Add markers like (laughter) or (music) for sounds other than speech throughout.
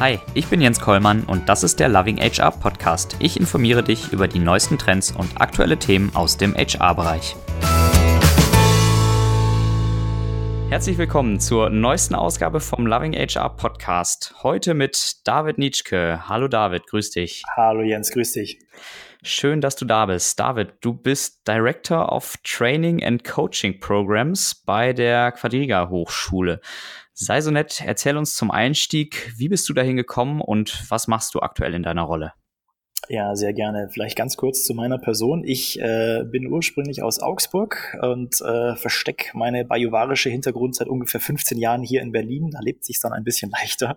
Hi, ich bin Jens Kollmann und das ist der Loving HR Podcast. Ich informiere dich über die neuesten Trends und aktuelle Themen aus dem HR-Bereich. Herzlich willkommen zur neuesten Ausgabe vom Loving HR Podcast. Heute mit David Nitschke. Hallo David, grüß dich. Hallo Jens, grüß dich. Schön, dass du da bist. David, du bist Director of Training and Coaching Programs bei der Quadriga Hochschule. Sei so nett, erzähl uns zum Einstieg, wie bist du dahin gekommen und was machst du aktuell in deiner Rolle? Ja, sehr gerne. Vielleicht ganz kurz zu meiner Person. Ich äh, bin ursprünglich aus Augsburg und äh, verstecke meine bajuwarische Hintergrund seit ungefähr 15 Jahren hier in Berlin. Da lebt sich dann ein bisschen (laughs) leichter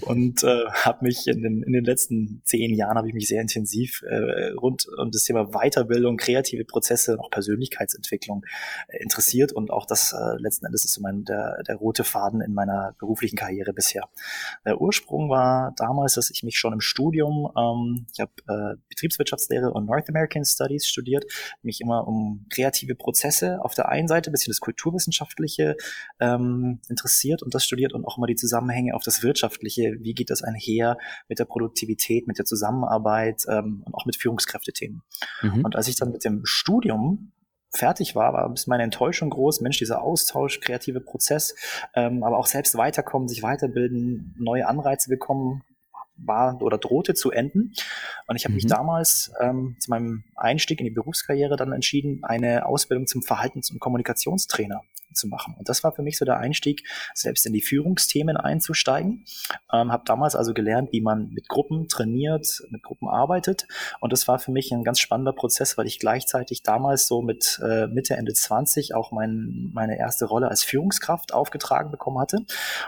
und äh, habe mich in den, in den letzten zehn Jahren habe ich mich sehr intensiv äh, rund um das Thema Weiterbildung, kreative Prozesse und auch Persönlichkeitsentwicklung äh, interessiert und auch das äh, letzten Endes ist so mein der, der rote Faden in meiner beruflichen Karriere bisher. Der Ursprung war damals, dass ich mich schon im Studium, ähm, ich habe äh, Betriebswirtschaftslehre und North American Studies studiert, mich immer um kreative Prozesse auf der einen Seite, bisschen das Kulturwissenschaftliche ähm, interessiert und das studiert und auch immer die Zusammenhänge auf das Wirtschaftliche, wie geht das einher mit der Produktivität, mit der Zusammenarbeit ähm, und auch mit Führungskräftethemen. Mhm. Und als ich dann mit dem Studium fertig war, war ein bisschen meine Enttäuschung groß. Mensch, dieser Austausch, kreative Prozess, ähm, aber auch selbst weiterkommen, sich weiterbilden, neue Anreize bekommen, war oder drohte zu enden. Und ich habe mhm. mich damals ähm, zu meinem Einstieg in die Berufskarriere dann entschieden, eine Ausbildung zum Verhaltens- und Kommunikationstrainer zu machen. Und das war für mich so der Einstieg, selbst in die Führungsthemen einzusteigen. Ähm, habe damals also gelernt, wie man mit Gruppen trainiert, mit Gruppen arbeitet. Und das war für mich ein ganz spannender Prozess, weil ich gleichzeitig damals so mit äh, Mitte, Ende 20 auch mein, meine erste Rolle als Führungskraft aufgetragen bekommen hatte.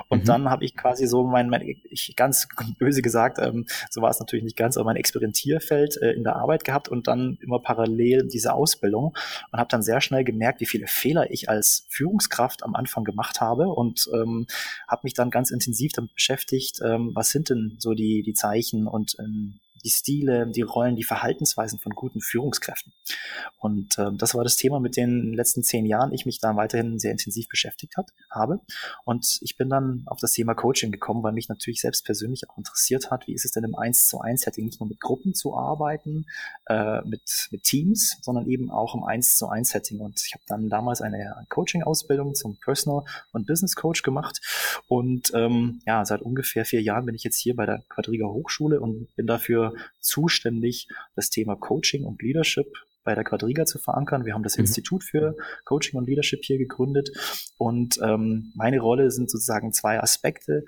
Und mhm. dann habe ich quasi so mein, mein ich ganz (laughs) böse gesagt, ähm, so war es natürlich nicht ganz, aber mein Experimentierfeld äh, in der Arbeit gehabt und dann immer parallel diese Ausbildung und habe dann sehr schnell gemerkt, wie viele Fehler ich als Führungskraft Führungskraft am Anfang gemacht habe und ähm, habe mich dann ganz intensiv damit beschäftigt, ähm, was sind denn so die, die Zeichen und ähm, die Stile, die Rollen, die Verhaltensweisen von guten Führungskräften. Und äh, das war das Thema, mit den letzten zehn Jahren ich mich da weiterhin sehr intensiv beschäftigt hat, habe. Und ich bin dann auf das Thema Coaching gekommen, weil mich natürlich selbst persönlich auch interessiert hat, wie ist es denn im 1 zu 1 Setting nicht nur mit Gruppen zu arbeiten, äh, mit, mit Teams, sondern eben auch im 1 zu 1 Setting. Und ich habe dann damals eine Coaching-Ausbildung zum Personal und Business Coach gemacht. Und ähm, ja, seit ungefähr vier Jahren bin ich jetzt hier bei der Quadriga Hochschule und bin dafür zuständig, das Thema Coaching und Leadership bei der Quadriga zu verankern. Wir haben das mhm. Institut für Coaching und Leadership hier gegründet und ähm, meine Rolle sind sozusagen zwei Aspekte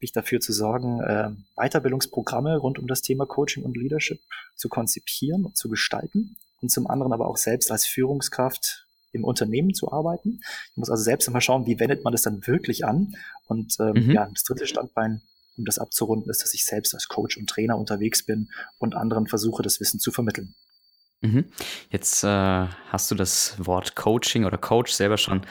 mich dafür zu sorgen, äh, Weiterbildungsprogramme rund um das Thema Coaching und Leadership zu konzipieren und zu gestalten und zum anderen aber auch selbst als Führungskraft im Unternehmen zu arbeiten. Ich muss also selbst immer schauen, wie wendet man das dann wirklich an. Und ähm, mhm. ja, das dritte Standbein um das abzurunden, ist, dass ich selbst als Coach und Trainer unterwegs bin und anderen versuche, das Wissen zu vermitteln. Mhm. Jetzt äh, hast du das Wort Coaching oder Coach selber schon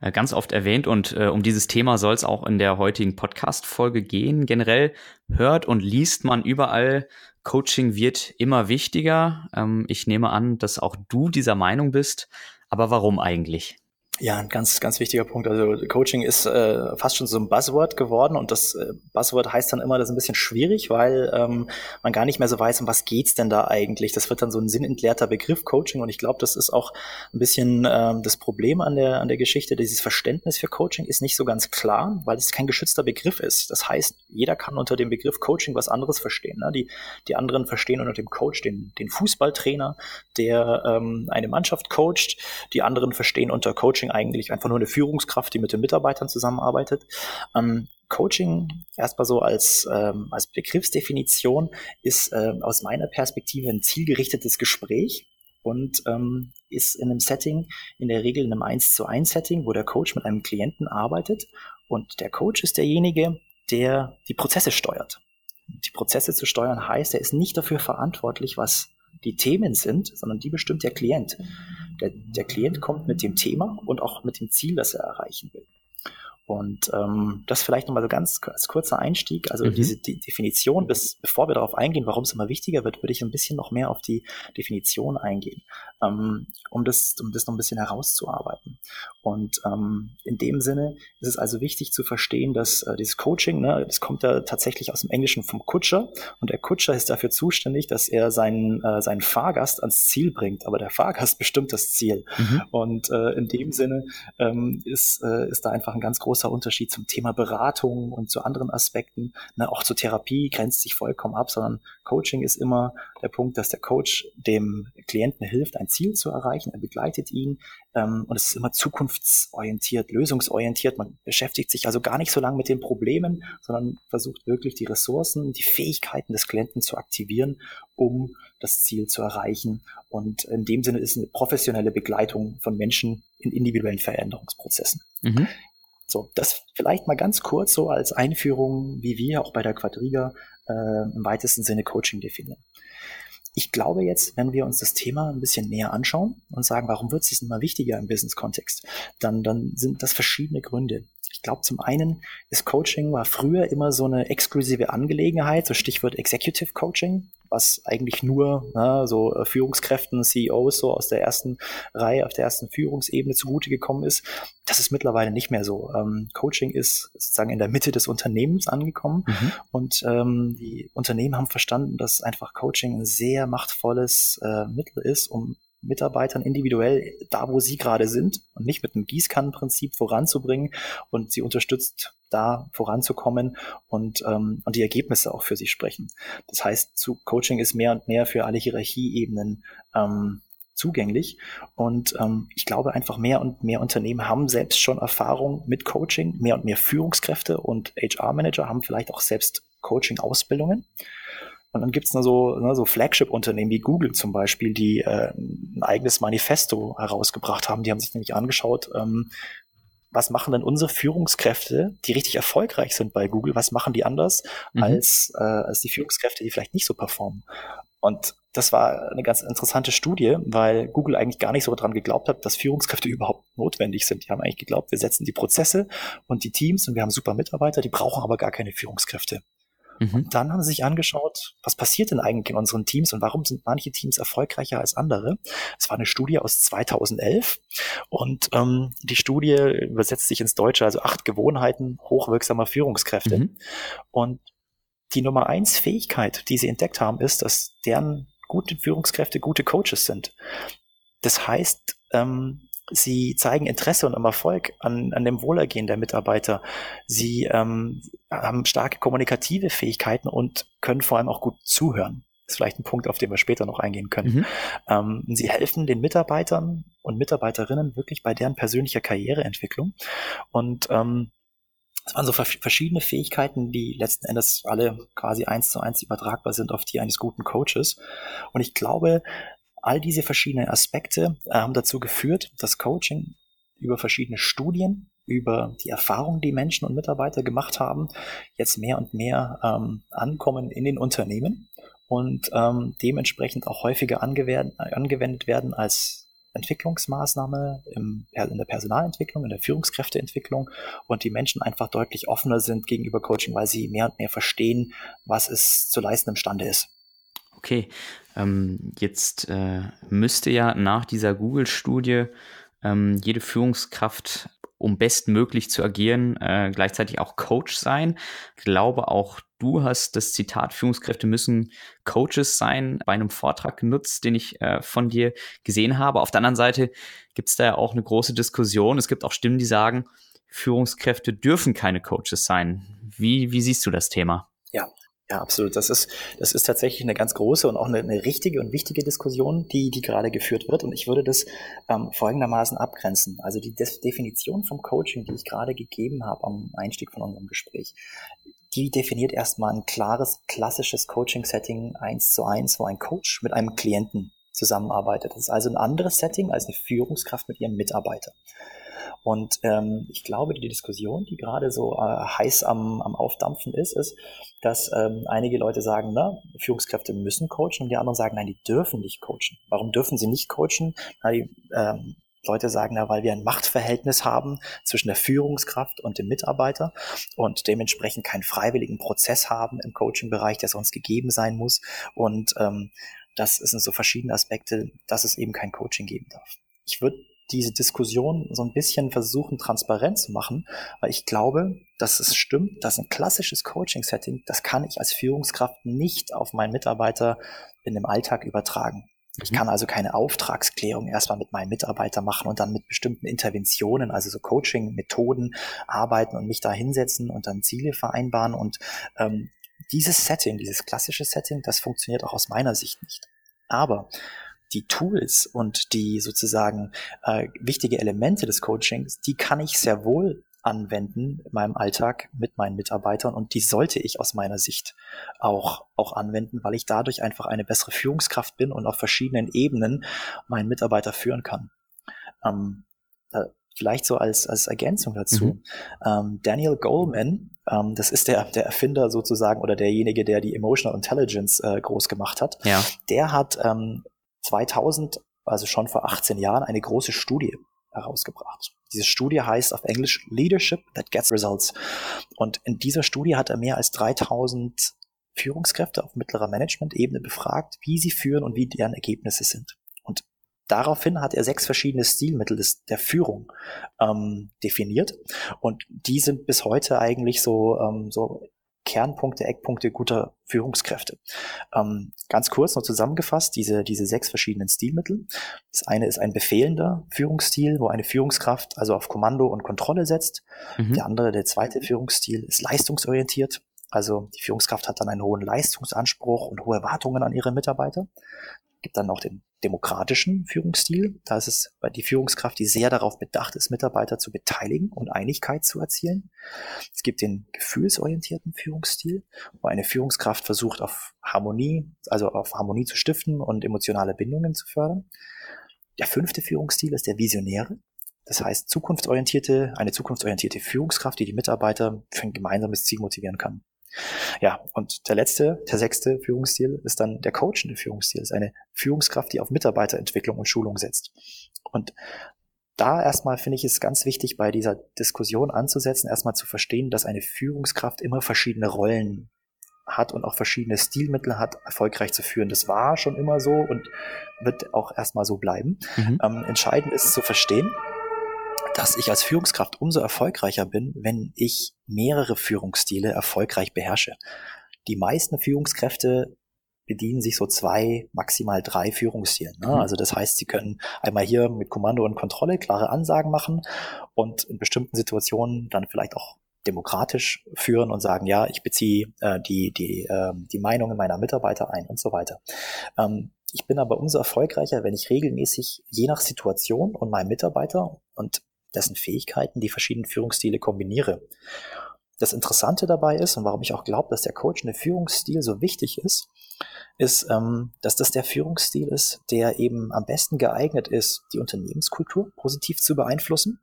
äh, ganz oft erwähnt und äh, um dieses Thema soll es auch in der heutigen Podcast-Folge gehen. Generell hört und liest man überall, Coaching wird immer wichtiger. Ähm, ich nehme an, dass auch du dieser Meinung bist. Aber warum eigentlich? Ja, ein ganz, ganz wichtiger Punkt. Also Coaching ist äh, fast schon so ein Buzzword geworden und das äh, Buzzword heißt dann immer, das ist ein bisschen schwierig, weil ähm, man gar nicht mehr so weiß, um was geht's denn da eigentlich. Das wird dann so ein sinnentleerter Begriff Coaching und ich glaube, das ist auch ein bisschen ähm, das Problem an der an der Geschichte. Dieses Verständnis für Coaching ist nicht so ganz klar, weil es kein geschützter Begriff ist. Das heißt, jeder kann unter dem Begriff Coaching was anderes verstehen. Ne? Die die anderen verstehen unter dem Coach den den Fußballtrainer, der ähm, eine Mannschaft coacht. Die anderen verstehen unter Coaching Coaching eigentlich einfach nur eine Führungskraft, die mit den Mitarbeitern zusammenarbeitet. Ähm, Coaching erstmal so als, ähm, als Begriffsdefinition ist äh, aus meiner Perspektive ein zielgerichtetes Gespräch und ähm, ist in einem Setting, in der Regel in einem 1 zu 1 Setting, wo der Coach mit einem Klienten arbeitet und der Coach ist derjenige, der die Prozesse steuert. Die Prozesse zu steuern heißt, er ist nicht dafür verantwortlich, was die Themen sind, sondern die bestimmt der Klient. Der, der Klient kommt mit dem Thema und auch mit dem Ziel, das er erreichen will. Und ähm, das vielleicht nochmal so ganz als kurzer Einstieg. Also mhm. diese die Definition, bis, bevor wir darauf eingehen, warum es immer wichtiger wird, würde ich ein bisschen noch mehr auf die Definition eingehen. Ähm, um, das, um das noch ein bisschen herauszuarbeiten. Und ähm, in dem Sinne ist es also wichtig zu verstehen, dass äh, dieses Coaching, ne, das kommt ja tatsächlich aus dem Englischen vom Kutscher und der Kutscher ist dafür zuständig, dass er seinen, äh, seinen Fahrgast ans Ziel bringt, aber der Fahrgast (laughs) bestimmt das Ziel. Mhm. Und äh, in dem Sinne ähm, ist, äh, ist da einfach ein ganz großer Unterschied zum Thema Beratung und zu anderen Aspekten. Ne, auch zur Therapie grenzt sich vollkommen ab, sondern Coaching ist immer der Punkt, dass der Coach dem Klienten hilft, ein Ziel zu erreichen. Er begleitet ihn ähm, und es ist immer zukunftsorientiert, lösungsorientiert. Man beschäftigt sich also gar nicht so lange mit den Problemen, sondern versucht wirklich die Ressourcen, die Fähigkeiten des Klienten zu aktivieren, um das Ziel zu erreichen. Und in dem Sinne ist eine professionelle Begleitung von Menschen in individuellen Veränderungsprozessen. Mhm. So, das vielleicht mal ganz kurz so als Einführung, wie wir auch bei der Quadriga äh, im weitesten Sinne Coaching definieren. Ich glaube jetzt, wenn wir uns das Thema ein bisschen näher anschauen und sagen, warum wird es immer wichtiger im Business-Kontext, dann, dann sind das verschiedene Gründe. Ich glaube, zum einen ist Coaching war früher immer so eine exklusive Angelegenheit, so Stichwort Executive Coaching was eigentlich nur na, so äh, Führungskräften, CEOs so aus der ersten Reihe, auf der ersten Führungsebene zugute gekommen ist. Das ist mittlerweile nicht mehr so. Ähm, Coaching ist sozusagen in der Mitte des Unternehmens angekommen mhm. und ähm, die Unternehmen haben verstanden, dass einfach Coaching ein sehr machtvolles äh, Mittel ist, um Mitarbeitern individuell da, wo sie gerade sind und nicht mit einem Gießkannenprinzip voranzubringen und sie unterstützt, da voranzukommen und, ähm, und die Ergebnisse auch für sie sprechen. Das heißt, zu Coaching ist mehr und mehr für alle Hierarchieebenen ähm, zugänglich. Und ähm, ich glaube einfach mehr und mehr Unternehmen haben selbst schon Erfahrung mit Coaching, mehr und mehr Führungskräfte und HR-Manager haben vielleicht auch selbst Coaching-Ausbildungen. Und dann gibt's es so, ne, so Flagship-Unternehmen wie Google zum Beispiel, die äh, ein eigenes Manifesto herausgebracht haben. Die haben sich nämlich angeschaut, ähm, was machen denn unsere Führungskräfte, die richtig erfolgreich sind bei Google, was machen die anders mhm. als, äh, als die Führungskräfte, die vielleicht nicht so performen? Und das war eine ganz interessante Studie, weil Google eigentlich gar nicht so daran geglaubt hat, dass Führungskräfte überhaupt notwendig sind. Die haben eigentlich geglaubt, wir setzen die Prozesse und die Teams und wir haben super Mitarbeiter, die brauchen aber gar keine Führungskräfte. Mhm. Und dann haben sie sich angeschaut, was passiert denn eigentlich in unseren Teams und warum sind manche Teams erfolgreicher als andere. Es war eine Studie aus 2011 und ähm, die Studie übersetzt sich ins Deutsche, also acht Gewohnheiten hochwirksamer Führungskräfte. Mhm. Und die Nummer eins Fähigkeit, die sie entdeckt haben, ist, dass deren gute Führungskräfte gute Coaches sind. Das heißt, ähm, Sie zeigen Interesse und Erfolg an, an dem Wohlergehen der Mitarbeiter. Sie ähm, haben starke kommunikative Fähigkeiten und können vor allem auch gut zuhören. Das ist vielleicht ein Punkt, auf den wir später noch eingehen können. Mhm. Ähm, sie helfen den Mitarbeitern und Mitarbeiterinnen wirklich bei deren persönlicher Karriereentwicklung. Und ähm, es waren so verschiedene Fähigkeiten, die letzten Endes alle quasi eins zu eins übertragbar sind auf die eines guten Coaches. Und ich glaube, All diese verschiedenen Aspekte äh, haben dazu geführt, dass Coaching über verschiedene Studien, über die Erfahrungen, die Menschen und Mitarbeiter gemacht haben, jetzt mehr und mehr ähm, ankommen in den Unternehmen und ähm, dementsprechend auch häufiger angewendet werden als Entwicklungsmaßnahme im, in der Personalentwicklung, in der Führungskräfteentwicklung und die Menschen einfach deutlich offener sind gegenüber Coaching, weil sie mehr und mehr verstehen, was es zu leisten imstande ist. Okay, ähm, jetzt äh, müsste ja nach dieser Google-Studie ähm, jede Führungskraft, um bestmöglich zu agieren, äh, gleichzeitig auch Coach sein. Ich glaube, auch du hast das Zitat Führungskräfte müssen Coaches sein bei einem Vortrag genutzt, den ich äh, von dir gesehen habe. Auf der anderen Seite gibt es da ja auch eine große Diskussion. Es gibt auch Stimmen, die sagen, Führungskräfte dürfen keine Coaches sein. Wie, wie siehst du das Thema? Ja, ja, absolut. Das ist, das ist tatsächlich eine ganz große und auch eine, eine richtige und wichtige Diskussion, die, die gerade geführt wird. Und ich würde das ähm, folgendermaßen abgrenzen. Also die Des Definition vom Coaching, die ich gerade gegeben habe am Einstieg von unserem Gespräch, die definiert erstmal ein klares, klassisches Coaching-Setting eins zu eins, wo ein Coach mit einem Klienten zusammenarbeitet. Das ist also ein anderes Setting als eine Führungskraft mit ihrem Mitarbeiter. Und ähm, ich glaube, die Diskussion, die gerade so äh, heiß am, am Aufdampfen ist, ist, dass ähm, einige Leute sagen, na, Führungskräfte müssen coachen und die anderen sagen, nein, die dürfen nicht coachen. Warum dürfen sie nicht coachen? Na, die, ähm, Leute sagen, na, weil wir ein Machtverhältnis haben zwischen der Führungskraft und dem Mitarbeiter und dementsprechend keinen freiwilligen Prozess haben im Coaching-Bereich, der sonst gegeben sein muss. Und ähm, das sind so verschiedene Aspekte, dass es eben kein Coaching geben darf. Ich würde diese Diskussion so ein bisschen versuchen, transparent zu machen, weil ich glaube, dass es stimmt, dass ein klassisches Coaching-Setting, das kann ich als Führungskraft nicht auf meinen Mitarbeiter in dem Alltag übertragen. Ich mhm. kann also keine Auftragsklärung erstmal mit meinem Mitarbeiter machen und dann mit bestimmten Interventionen, also so Coaching-Methoden arbeiten und mich da hinsetzen und dann Ziele vereinbaren. Und ähm, dieses Setting, dieses klassische Setting, das funktioniert auch aus meiner Sicht nicht. Aber die Tools und die sozusagen äh, wichtige Elemente des Coachings, die kann ich sehr wohl anwenden in meinem Alltag mit meinen Mitarbeitern und die sollte ich aus meiner Sicht auch, auch anwenden, weil ich dadurch einfach eine bessere Führungskraft bin und auf verschiedenen Ebenen meinen Mitarbeiter führen kann. Ähm, äh, vielleicht so als, als Ergänzung dazu. Mhm. Ähm, Daniel Goleman, ähm, das ist der, der Erfinder sozusagen oder derjenige, der die Emotional Intelligence äh, groß gemacht hat. Ja. Der hat ähm, 2000, also schon vor 18 Jahren, eine große Studie herausgebracht. Diese Studie heißt auf Englisch Leadership that gets results. Und in dieser Studie hat er mehr als 3000 Führungskräfte auf mittlerer Management-Ebene befragt, wie sie führen und wie deren Ergebnisse sind. Und daraufhin hat er sechs verschiedene Stilmittel des, der Führung ähm, definiert. Und die sind bis heute eigentlich so, ähm, so Kernpunkte, Eckpunkte guter Führungskräfte. Ähm, ganz kurz noch zusammengefasst, diese, diese sechs verschiedenen Stilmittel. Das eine ist ein befehlender Führungsstil, wo eine Führungskraft also auf Kommando und Kontrolle setzt. Mhm. Der andere, der zweite Führungsstil, ist leistungsorientiert. Also die Führungskraft hat dann einen hohen Leistungsanspruch und hohe Erwartungen an ihre Mitarbeiter gibt dann noch den demokratischen Führungsstil. Da ist es die Führungskraft, die sehr darauf bedacht ist, Mitarbeiter zu beteiligen und Einigkeit zu erzielen. Es gibt den gefühlsorientierten Führungsstil, wo eine Führungskraft versucht, auf Harmonie, also auf Harmonie zu stiften und emotionale Bindungen zu fördern. Der fünfte Führungsstil ist der visionäre. Das heißt, zukunftsorientierte, eine zukunftsorientierte Führungskraft, die die Mitarbeiter für ein gemeinsames Ziel motivieren kann. Ja, und der letzte, der sechste Führungsstil ist dann der coachende Führungsstil. Das ist eine Führungskraft, die auf Mitarbeiterentwicklung und Schulung setzt. Und da erstmal finde ich es ganz wichtig, bei dieser Diskussion anzusetzen, erstmal zu verstehen, dass eine Führungskraft immer verschiedene Rollen hat und auch verschiedene Stilmittel hat, erfolgreich zu führen. Das war schon immer so und wird auch erstmal so bleiben. Mhm. Ähm, entscheidend ist zu verstehen, dass ich als Führungskraft umso erfolgreicher bin, wenn ich mehrere Führungsstile erfolgreich beherrsche. Die meisten Führungskräfte bedienen sich so zwei, maximal drei Führungsstilen. Ne? Mhm. Also das heißt, sie können einmal hier mit Kommando und Kontrolle klare Ansagen machen und in bestimmten Situationen dann vielleicht auch demokratisch führen und sagen, ja, ich beziehe äh, die, die, äh, die Meinungen meiner Mitarbeiter ein und so weiter. Ähm, ich bin aber umso erfolgreicher, wenn ich regelmäßig je nach Situation und meinem Mitarbeiter und dessen Fähigkeiten die verschiedenen Führungsstile kombiniere. Das Interessante dabei ist und warum ich auch glaube, dass der coachende Führungsstil so wichtig ist, ist, ähm, dass das der Führungsstil ist, der eben am besten geeignet ist, die Unternehmenskultur positiv zu beeinflussen,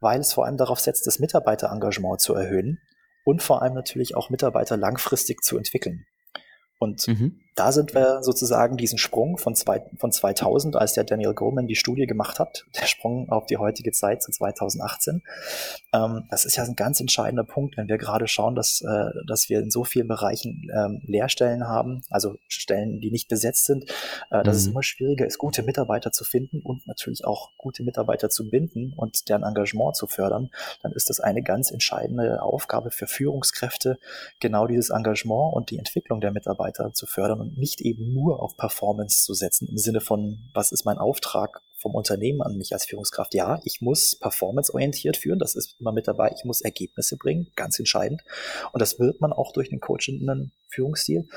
weil es vor allem darauf setzt, das Mitarbeiterengagement zu erhöhen und vor allem natürlich auch Mitarbeiter langfristig zu entwickeln. Und mhm. Da sind wir sozusagen diesen Sprung von, zwei, von 2000, als der Daniel Goleman die Studie gemacht hat, (laughs) der Sprung auf die heutige Zeit zu 2018. Ähm, das ist ja ein ganz entscheidender Punkt, wenn wir gerade schauen, dass, äh, dass wir in so vielen Bereichen ähm, Lehrstellen haben, also Stellen, die nicht besetzt sind, äh, dass mhm. es immer schwieriger ist, gute Mitarbeiter zu finden und natürlich auch gute Mitarbeiter zu binden und deren Engagement zu fördern. Dann ist das eine ganz entscheidende Aufgabe für Führungskräfte, genau dieses Engagement und die Entwicklung der Mitarbeiter Mitarbeiter zu fördern und nicht eben nur auf Performance zu setzen im Sinne von, was ist mein Auftrag vom Unternehmen an mich als Führungskraft? Ja, ich muss performanceorientiert führen, das ist immer mit dabei, ich muss Ergebnisse bringen, ganz entscheidend. Und das wird man auch durch den coachenden Führungsstil.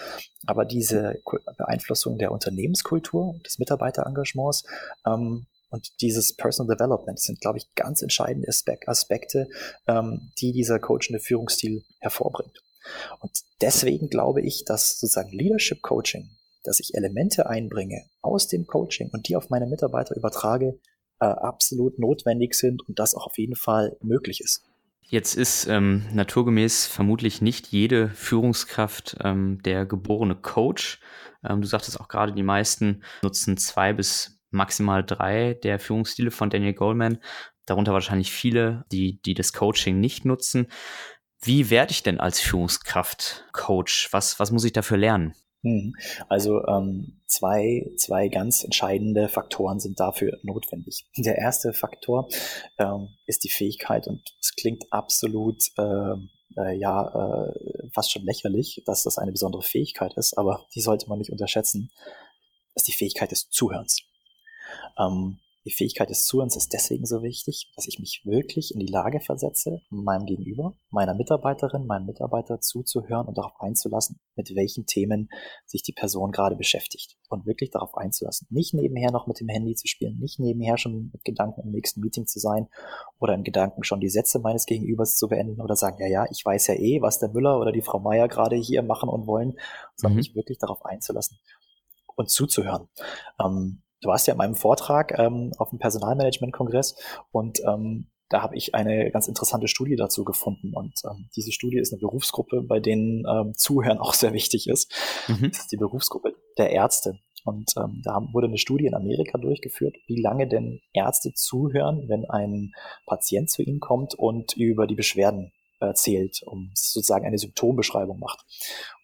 Aber diese Beeinflussung der Unternehmenskultur, des Mitarbeiterengagements, ähm, und dieses Personal Development sind, glaube ich, ganz entscheidende Aspekte, ähm, die dieser coachende Führungsstil hervorbringt. Und deswegen glaube ich, dass sozusagen Leadership Coaching, dass ich Elemente einbringe aus dem Coaching und die auf meine Mitarbeiter übertrage, äh, absolut notwendig sind und das auch auf jeden Fall möglich ist. Jetzt ist ähm, naturgemäß vermutlich nicht jede Führungskraft ähm, der geborene Coach. Ähm, du sagtest auch gerade, die meisten nutzen zwei bis maximal drei der Führungsstile von Daniel Goldman. Darunter wahrscheinlich viele, die, die das Coaching nicht nutzen. Wie werde ich denn als Führungskraft Coach? Was, was muss ich dafür lernen? Mhm. Also ähm, zwei, zwei ganz entscheidende Faktoren sind dafür notwendig. Der erste Faktor ähm, ist die Fähigkeit und es klingt absolut äh, äh, ja äh, fast schon lächerlich, dass das eine besondere Fähigkeit ist, aber die sollte man nicht unterschätzen. Ist die Fähigkeit des Zuhörens. Ähm, die Fähigkeit des Zuhörens ist deswegen so wichtig, dass ich mich wirklich in die Lage versetze, meinem Gegenüber, meiner Mitarbeiterin, meinem Mitarbeiter zuzuhören und darauf einzulassen, mit welchen Themen sich die Person gerade beschäftigt und wirklich darauf einzulassen. Nicht nebenher noch mit dem Handy zu spielen, nicht nebenher schon mit Gedanken im nächsten Meeting zu sein oder in Gedanken schon die Sätze meines Gegenübers zu beenden oder sagen, ja, ja, ich weiß ja eh, was der Müller oder die Frau Meier gerade hier machen und wollen, sondern mhm. mich wirklich darauf einzulassen und zuzuhören. Ähm, du warst ja in meinem Vortrag ähm, auf dem Personalmanagement-Kongress und ähm, da habe ich eine ganz interessante Studie dazu gefunden. Und ähm, diese Studie ist eine Berufsgruppe, bei denen ähm, Zuhören (laughs) auch sehr wichtig ist. Mhm. Das ist die Berufsgruppe der Ärzte. Und ähm, da wurde eine Studie in Amerika durchgeführt, wie lange denn Ärzte zuhören, wenn ein Patient zu ihnen kommt und über die Beschwerden erzählt, um sozusagen eine Symptombeschreibung macht.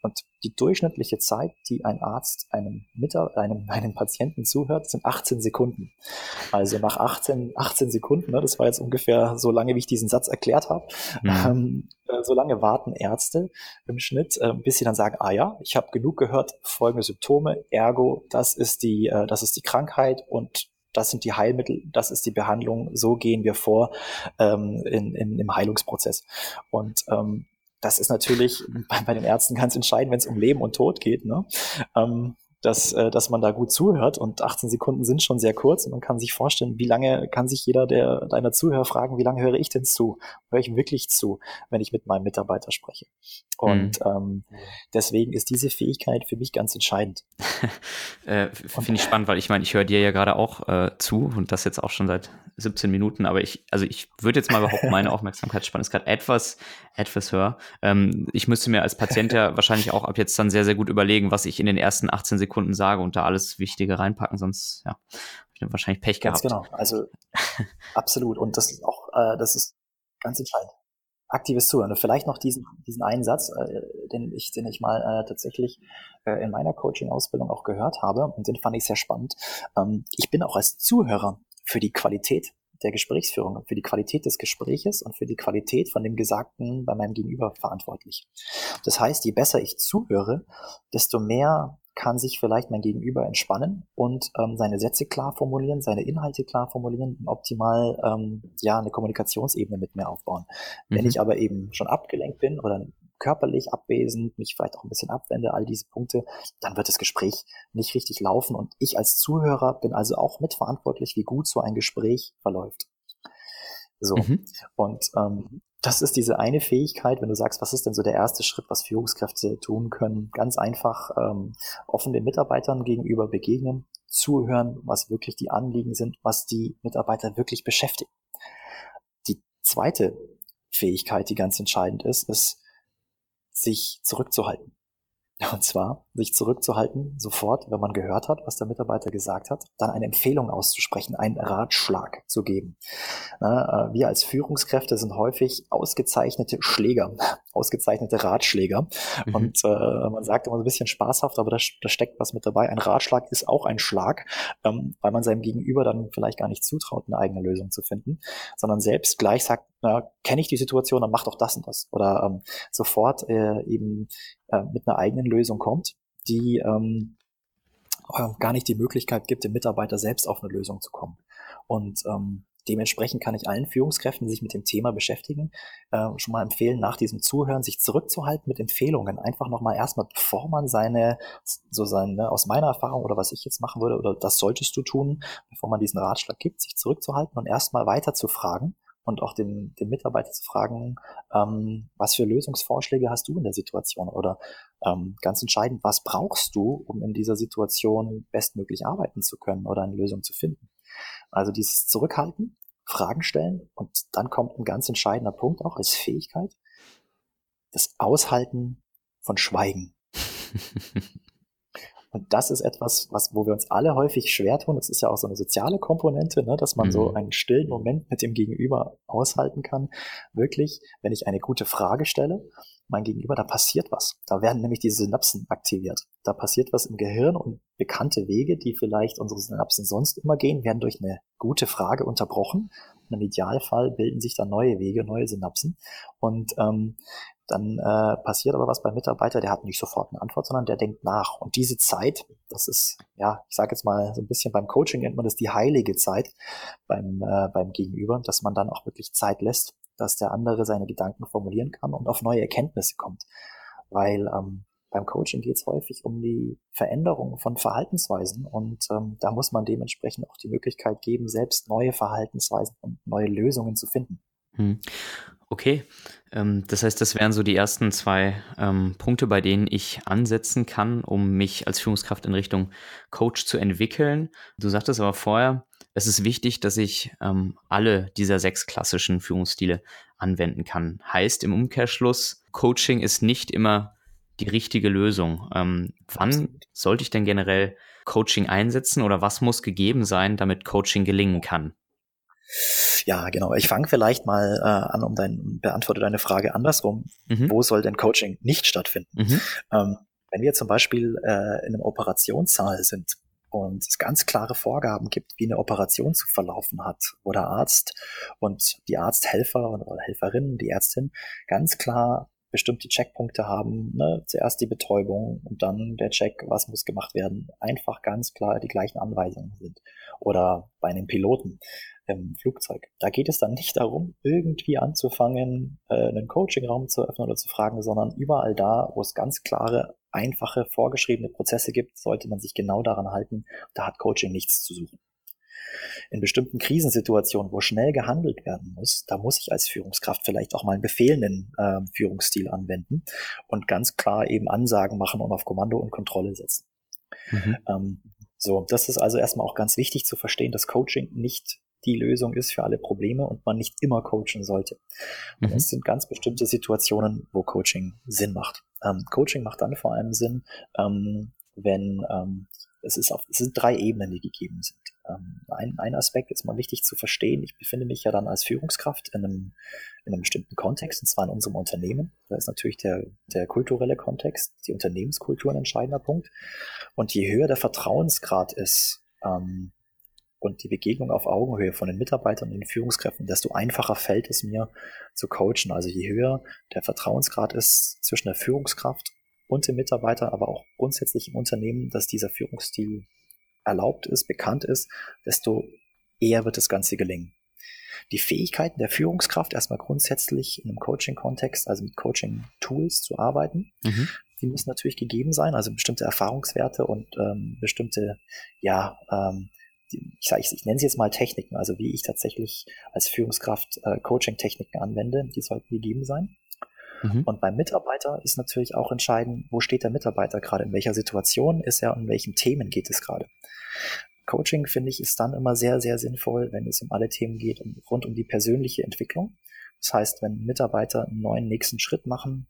Und die durchschnittliche Zeit, die ein Arzt einem, Mitar einem, (laughs) einem Patienten zuhört, sind 18 Sekunden. Also nach 18, 18 Sekunden, ne, das war jetzt ungefähr so lange, wie ich diesen Satz erklärt habe, mhm. ähm, äh, so lange warten Ärzte im Schnitt, äh, bis sie dann sagen, ah ja, ich habe genug gehört, folgende Symptome, ergo, das ist die, äh, das ist die Krankheit und das sind die Heilmittel, das ist die Behandlung, so gehen wir vor ähm, in, in, im Heilungsprozess. Und ähm, das ist natürlich (laughs) bei, bei, den Ärzten ganz entscheidend, wenn es um Leben und Tod geht. Ne? Ähm, dass, äh, dass man da gut zuhört und 18 Sekunden sind schon sehr kurz und man kann sich vorstellen, wie lange kann sich jeder der deiner Zuhörer fragen, wie lange höre ich denn zu? Höre ich wirklich zu, wenn ich mit meinem Mitarbeiter spreche? Und mhm. ähm, deswegen ist diese Fähigkeit für mich ganz entscheidend. (laughs) äh, Finde ich spannend, weil ich meine, ich höre dir ja gerade auch äh, zu und das jetzt auch schon seit 17 Minuten, aber ich, also ich würde jetzt mal behaupten, meine (laughs) Aufmerksamkeitsspanne ist gerade etwas, etwas höher. Ähm, ich müsste mir als Patient ja (laughs) wahrscheinlich auch ab jetzt dann sehr, sehr gut überlegen, was ich in den ersten 18 Sekunden sage und da alles Wichtige reinpacken, sonst, ja, ich habe wahrscheinlich Pech gehabt. Ganz genau, also (laughs) absolut. Und das ist auch, äh, das ist ganz entscheidend. Aktives Zuhören. Und vielleicht noch diesen, diesen einen Satz, äh, den ich, den ich mal äh, tatsächlich äh, in meiner Coaching-Ausbildung auch gehört habe und den fand ich sehr spannend. Ähm, ich bin auch als Zuhörer für die Qualität der Gesprächsführung, für die Qualität des Gespräches und für die Qualität von dem Gesagten bei meinem Gegenüber verantwortlich. Das heißt, je besser ich zuhöre, desto mehr kann sich vielleicht mein Gegenüber entspannen und ähm, seine Sätze klar formulieren, seine Inhalte klar formulieren und optimal ähm, ja eine Kommunikationsebene mit mir aufbauen. Mhm. Wenn ich aber eben schon abgelenkt bin oder körperlich abwesend, mich vielleicht auch ein bisschen abwende, all diese Punkte, dann wird das Gespräch nicht richtig laufen. Und ich als Zuhörer bin also auch mitverantwortlich, wie gut so ein Gespräch verläuft. So. Mhm. Und ähm, das ist diese eine Fähigkeit, wenn du sagst, was ist denn so der erste Schritt, was Führungskräfte tun können? Ganz einfach ähm, offen den Mitarbeitern gegenüber begegnen, zuhören, was wirklich die Anliegen sind, was die Mitarbeiter wirklich beschäftigt. Die zweite Fähigkeit, die ganz entscheidend ist, ist sich zurückzuhalten. Und zwar sich zurückzuhalten, sofort, wenn man gehört hat, was der Mitarbeiter gesagt hat, dann eine Empfehlung auszusprechen, einen Ratschlag zu geben. Äh, wir als Führungskräfte sind häufig ausgezeichnete Schläger, (laughs) ausgezeichnete Ratschläger. Mhm. Und äh, man sagt immer so ein bisschen spaßhaft, aber da, da, steckt was mit dabei. Ein Ratschlag ist auch ein Schlag, ähm, weil man seinem Gegenüber dann vielleicht gar nicht zutraut, eine eigene Lösung zu finden, sondern selbst gleich sagt, na, kenne ich die Situation, dann mach doch das und das. Oder ähm, sofort äh, eben äh, mit einer eigenen Lösung kommt, die ähm, äh, gar nicht die Möglichkeit gibt, dem Mitarbeiter selbst auf eine Lösung zu kommen. Und ähm, dementsprechend kann ich allen Führungskräften, die sich mit dem Thema beschäftigen, äh, schon mal empfehlen, nach diesem Zuhören sich zurückzuhalten mit Empfehlungen. Einfach nochmal erstmal, bevor man seine, so sein, ne, aus meiner Erfahrung oder was ich jetzt machen würde, oder das solltest du tun, bevor man diesen Ratschlag gibt, sich zurückzuhalten und erstmal weiter zu fragen und auch den, den Mitarbeiter zu fragen, ähm, was für Lösungsvorschläge hast du in der Situation oder ähm, ganz entscheidend, was brauchst du, um in dieser Situation bestmöglich arbeiten zu können oder eine Lösung zu finden. Also dieses Zurückhalten, Fragen stellen und dann kommt ein ganz entscheidender Punkt auch als Fähigkeit, das Aushalten von Schweigen. (laughs) Und das ist etwas, was, wo wir uns alle häufig schwer tun. Das ist ja auch so eine soziale Komponente, ne, dass man mhm. so einen stillen Moment mit dem Gegenüber aushalten kann. Wirklich, wenn ich eine gute Frage stelle mein Gegenüber, da passiert was. Da werden nämlich diese Synapsen aktiviert. Da passiert was im Gehirn und bekannte Wege, die vielleicht unsere Synapsen sonst immer gehen, werden durch eine gute Frage unterbrochen. Und Im Idealfall bilden sich dann neue Wege, neue Synapsen. Und ähm, dann äh, passiert aber was beim Mitarbeiter, der hat nicht sofort eine Antwort, sondern der denkt nach. Und diese Zeit, das ist, ja, ich sage jetzt mal so ein bisschen beim Coaching nennt man das die heilige Zeit beim, äh, beim Gegenüber, dass man dann auch wirklich Zeit lässt, dass der andere seine Gedanken formulieren kann und auf neue Erkenntnisse kommt. Weil ähm, beim Coaching geht es häufig um die Veränderung von Verhaltensweisen und ähm, da muss man dementsprechend auch die Möglichkeit geben, selbst neue Verhaltensweisen und neue Lösungen zu finden. Hm. Okay, ähm, das heißt, das wären so die ersten zwei ähm, Punkte, bei denen ich ansetzen kann, um mich als Führungskraft in Richtung Coach zu entwickeln. Du sagtest aber vorher, es ist wichtig, dass ich ähm, alle dieser sechs klassischen Führungsstile anwenden kann. Heißt im Umkehrschluss, Coaching ist nicht immer die richtige Lösung. Ähm, wann sollte ich denn generell Coaching einsetzen oder was muss gegeben sein, damit Coaching gelingen kann? Ja, genau. Ich fange vielleicht mal äh, an, um dein, beantworte deine Frage andersrum. Mhm. Wo soll denn Coaching nicht stattfinden? Mhm. Ähm, wenn wir zum Beispiel äh, in einem Operationssaal sind und es ganz klare Vorgaben gibt, wie eine Operation zu verlaufen hat, wo der Arzt und die Arzthelfer oder Helferinnen, die Ärztin ganz klar bestimmte Checkpunkte haben. Ne? Zuerst die Betäubung und dann der Check, was muss gemacht werden. Einfach ganz klar die gleichen Anweisungen sind. Oder bei einem Piloten im Flugzeug. Da geht es dann nicht darum, irgendwie anzufangen, äh, einen Coachingraum zu öffnen oder zu fragen, sondern überall da, wo es ganz klare, einfache, vorgeschriebene Prozesse gibt, sollte man sich genau daran halten. Da hat Coaching nichts zu suchen. In bestimmten Krisensituationen, wo schnell gehandelt werden muss, da muss ich als Führungskraft vielleicht auch mal einen befehlenden äh, Führungsstil anwenden und ganz klar eben Ansagen machen und auf Kommando und Kontrolle setzen. Mhm. Ähm, so, das ist also erstmal auch ganz wichtig zu verstehen, dass Coaching nicht die Lösung ist für alle Probleme und man nicht immer coachen sollte. Mhm. Es sind ganz bestimmte Situationen, wo Coaching Sinn macht. Ähm, Coaching macht dann vor allem Sinn, ähm, wenn ähm, es, ist auf, es sind drei Ebenen, die gegeben sind. Ähm, ein, ein Aspekt ist mal wichtig zu verstehen. Ich befinde mich ja dann als Führungskraft in einem, in einem bestimmten Kontext, und zwar in unserem Unternehmen. Da ist natürlich der, der kulturelle Kontext, die Unternehmenskultur ein entscheidender Punkt. Und je höher der Vertrauensgrad ist, ähm, und die Begegnung auf Augenhöhe von den Mitarbeitern und den Führungskräften, desto einfacher fällt es mir zu coachen. Also je höher der Vertrauensgrad ist zwischen der Führungskraft und dem Mitarbeiter, aber auch grundsätzlich im Unternehmen, dass dieser Führungsstil erlaubt ist, bekannt ist, desto eher wird das Ganze gelingen. Die Fähigkeiten der Führungskraft erstmal grundsätzlich in einem Coaching-Kontext, also mit Coaching-Tools zu arbeiten, mhm. die müssen natürlich gegeben sein, also bestimmte Erfahrungswerte und ähm, bestimmte, ja, ähm, ich, sag, ich, ich nenne sie jetzt mal Techniken, also wie ich tatsächlich als Führungskraft äh, Coaching-Techniken anwende, die sollten gegeben sein. Mhm. Und beim Mitarbeiter ist natürlich auch entscheidend, wo steht der Mitarbeiter gerade, in welcher Situation ist er und in welchen Themen geht es gerade. Coaching, finde ich, ist dann immer sehr, sehr sinnvoll, wenn es um alle Themen geht, rund um die persönliche Entwicklung. Das heißt, wenn Mitarbeiter einen neuen nächsten Schritt machen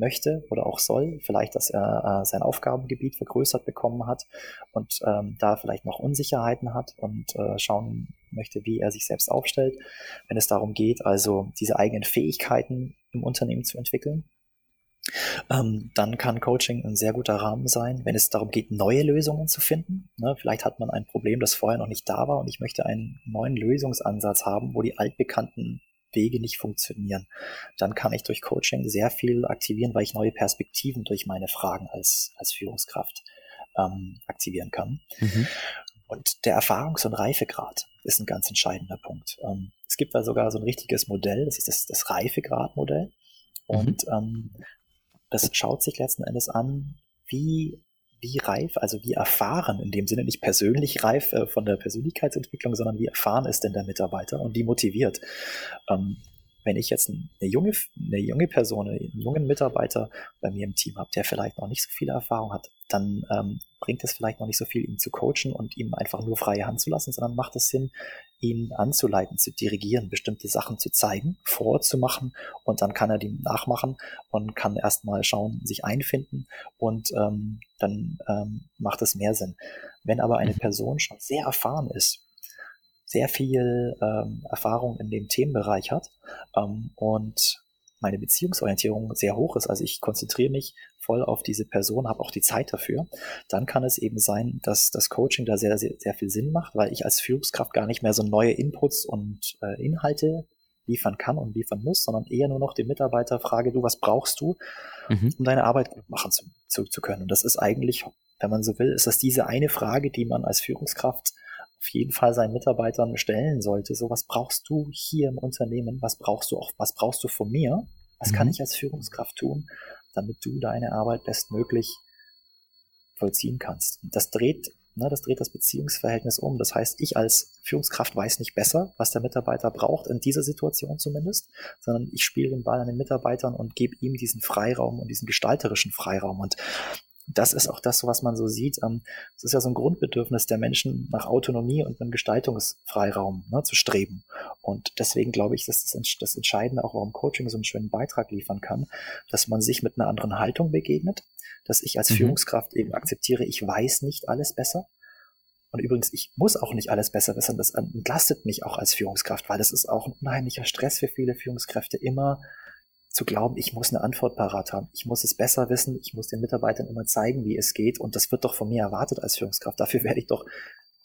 möchte oder auch soll, vielleicht, dass er äh, sein Aufgabengebiet vergrößert bekommen hat und ähm, da vielleicht noch Unsicherheiten hat und äh, schauen möchte, wie er sich selbst aufstellt, wenn es darum geht, also diese eigenen Fähigkeiten im Unternehmen zu entwickeln. Ähm, dann kann Coaching ein sehr guter Rahmen sein, wenn es darum geht, neue Lösungen zu finden. Ne, vielleicht hat man ein Problem, das vorher noch nicht da war und ich möchte einen neuen Lösungsansatz haben, wo die altbekannten Wege nicht funktionieren. Dann kann ich durch Coaching sehr viel aktivieren, weil ich neue Perspektiven durch meine Fragen als, als Führungskraft ähm, aktivieren kann. Mhm. Und der Erfahrungs- und Reifegrad ist ein ganz entscheidender Punkt. Ähm, es gibt da sogar so ein richtiges Modell, das ist das, das Reifegradmodell. Mhm. Und mhm. ähm, das schaut sich letzten Endes an, wie wie reif, also wie erfahren, in dem Sinne nicht persönlich reif äh, von der Persönlichkeitsentwicklung, sondern wie erfahren ist denn der Mitarbeiter und wie motiviert. Ähm, wenn ich jetzt eine junge, eine junge Person, einen jungen Mitarbeiter bei mir im Team habe, der vielleicht noch nicht so viel Erfahrung hat, dann ähm, bringt es vielleicht noch nicht so viel, ihn zu coachen und ihm einfach nur freie Hand zu lassen, sondern macht es Sinn, ihn anzuleiten, zu dirigieren, bestimmte Sachen zu zeigen, vorzumachen und dann kann er die nachmachen und kann erstmal schauen, sich einfinden und ähm, dann ähm, macht es mehr Sinn. Wenn aber eine mhm. Person schon sehr erfahren ist, sehr viel ähm, Erfahrung in dem Themenbereich hat ähm, und meine Beziehungsorientierung sehr hoch ist, also ich konzentriere mich voll auf diese Person, habe auch die Zeit dafür, dann kann es eben sein, dass das Coaching da sehr, sehr, sehr viel Sinn macht, weil ich als Führungskraft gar nicht mehr so neue Inputs und äh, Inhalte liefern kann und liefern muss, sondern eher nur noch den Mitarbeiter frage, du, was brauchst du, mhm. um deine Arbeit gut machen zu, zu, zu können. Und das ist eigentlich, wenn man so will, ist das diese eine Frage, die man als Führungskraft auf jeden Fall seinen Mitarbeitern stellen sollte. So, was brauchst du hier im Unternehmen? Was brauchst du auch, was brauchst du von mir? Was mhm. kann ich als Führungskraft tun, damit du deine Arbeit bestmöglich vollziehen kannst? Und das dreht Ne, das dreht das Beziehungsverhältnis um. Das heißt, ich als Führungskraft weiß nicht besser, was der Mitarbeiter braucht, in dieser Situation zumindest, sondern ich spiele den Ball an den Mitarbeitern und gebe ihm diesen Freiraum und diesen gestalterischen Freiraum. Und das ist auch das, was man so sieht. Ähm, es ist ja so ein Grundbedürfnis der Menschen nach Autonomie und einem Gestaltungsfreiraum ne, zu streben. Und deswegen glaube ich, dass das, das Entscheidende auch, warum Coaching so einen schönen Beitrag liefern kann, dass man sich mit einer anderen Haltung begegnet, dass ich als mhm. Führungskraft eben akzeptiere, ich weiß nicht alles besser. Und übrigens, ich muss auch nicht alles besser wissen. Das entlastet mich auch als Führungskraft, weil das ist auch ein unheimlicher Stress für viele Führungskräfte, immer zu glauben, ich muss eine Antwort parat haben. Ich muss es besser wissen. Ich muss den Mitarbeitern immer zeigen, wie es geht. Und das wird doch von mir erwartet als Führungskraft. Dafür werde ich doch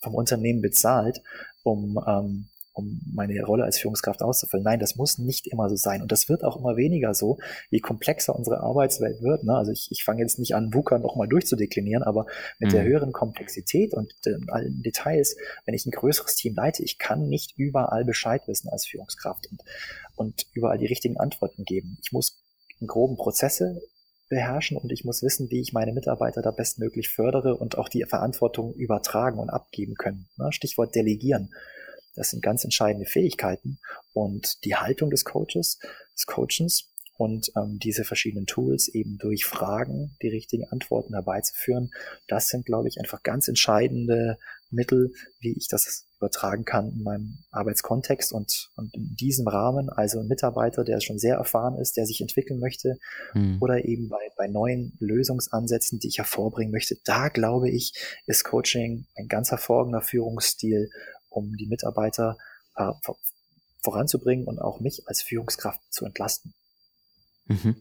vom Unternehmen bezahlt, um ähm, um meine Rolle als Führungskraft auszufüllen. Nein, das muss nicht immer so sein. Und das wird auch immer weniger so, je komplexer unsere Arbeitswelt wird. Ne? Also ich, ich fange jetzt nicht an, VUCA nochmal durchzudeklinieren, aber mit mhm. der höheren Komplexität und den allen Details, wenn ich ein größeres Team leite, ich kann nicht überall Bescheid wissen als Führungskraft und, und überall die richtigen Antworten geben. Ich muss in groben Prozesse beherrschen und ich muss wissen, wie ich meine Mitarbeiter da bestmöglich fördere und auch die Verantwortung übertragen und abgeben können. Ne? Stichwort Delegieren. Das sind ganz entscheidende Fähigkeiten und die Haltung des Coaches, des Coachens und ähm, diese verschiedenen Tools eben durch Fragen die richtigen Antworten herbeizuführen. Das sind, glaube ich, einfach ganz entscheidende Mittel, wie ich das übertragen kann in meinem Arbeitskontext und, und in diesem Rahmen, also ein Mitarbeiter, der schon sehr erfahren ist, der sich entwickeln möchte mhm. oder eben bei, bei neuen Lösungsansätzen, die ich hervorbringen möchte, da glaube ich, ist Coaching ein ganz hervorragender Führungsstil, um die Mitarbeiter äh, voranzubringen und auch mich als Führungskraft zu entlasten. Mhm.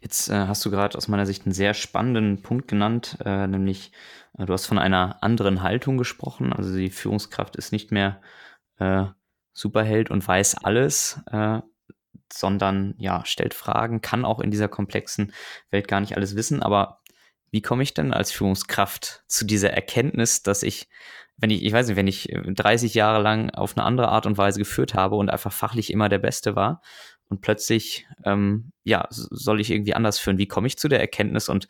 Jetzt äh, hast du gerade aus meiner Sicht einen sehr spannenden Punkt genannt, äh, nämlich äh, du hast von einer anderen Haltung gesprochen. Also die Führungskraft ist nicht mehr äh, Superheld und weiß alles, äh, sondern ja stellt Fragen, kann auch in dieser komplexen Welt gar nicht alles wissen. Aber wie komme ich denn als Führungskraft zu dieser Erkenntnis, dass ich wenn ich, ich weiß nicht, wenn ich 30 äh, Jahre lang auf eine andere Art und Weise geführt habe und einfach fachlich immer der Beste war und plötzlich, ähm, ja, soll ich irgendwie anders führen. Wie komme ich zu der Erkenntnis und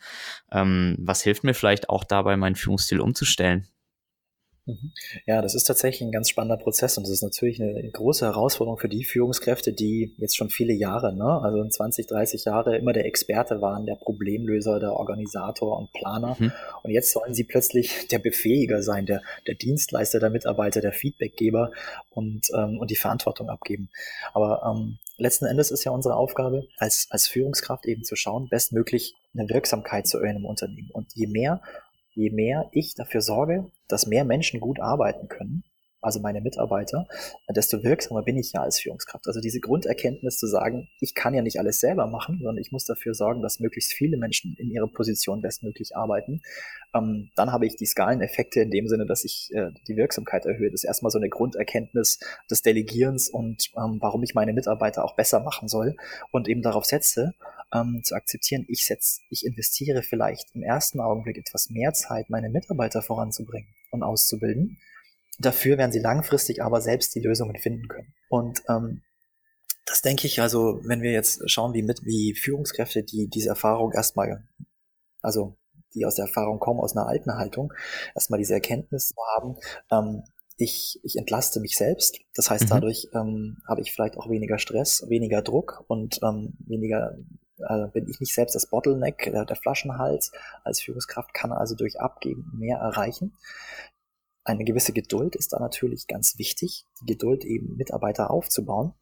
ähm, was hilft mir vielleicht auch dabei, meinen Führungsstil umzustellen? Mhm. Ja, das ist tatsächlich ein ganz spannender Prozess und das ist natürlich eine große Herausforderung für die Führungskräfte, die jetzt schon viele Jahre, ne, also 20, 30 Jahre immer der Experte waren, der Problemlöser, der Organisator und Planer. Mhm. Und jetzt sollen sie plötzlich der Befähiger sein, der, der Dienstleister, der Mitarbeiter, der Feedbackgeber und, ähm, und die Verantwortung abgeben. Aber ähm, letzten Endes ist ja unsere Aufgabe als, als Führungskraft eben zu schauen, bestmöglich eine Wirksamkeit zu im Unternehmen. Und je mehr je mehr ich dafür sorge, dass mehr Menschen gut arbeiten können, also meine Mitarbeiter, desto wirksamer bin ich ja als Führungskraft. Also diese Grunderkenntnis zu sagen, ich kann ja nicht alles selber machen, sondern ich muss dafür sorgen, dass möglichst viele Menschen in ihrer Position bestmöglich arbeiten. Ähm, dann habe ich die Skaleneffekte in dem Sinne, dass ich äh, die Wirksamkeit erhöhe. Das ist erstmal so eine Grunderkenntnis des Delegierens und ähm, warum ich meine Mitarbeiter auch besser machen soll und eben darauf setze, ähm, zu akzeptieren, ich setze, ich investiere vielleicht im ersten Augenblick etwas mehr Zeit, meine Mitarbeiter voranzubringen und auszubilden. Dafür werden sie langfristig aber selbst die Lösungen finden können. Und ähm, das denke ich also, wenn wir jetzt schauen, wie mit, wie Führungskräfte, die diese Erfahrung erstmal, also die aus der Erfahrung kommen, aus einer alten Haltung, erstmal diese Erkenntnis haben, ähm, ich, ich entlaste mich selbst. Das heißt, mhm. dadurch ähm, habe ich vielleicht auch weniger Stress, weniger Druck und ähm, weniger also bin ich nicht selbst das Bottleneck, der, der Flaschenhals. Als Führungskraft kann also durch Abgeben mehr erreichen. Eine gewisse Geduld ist da natürlich ganz wichtig, die Geduld eben Mitarbeiter aufzubauen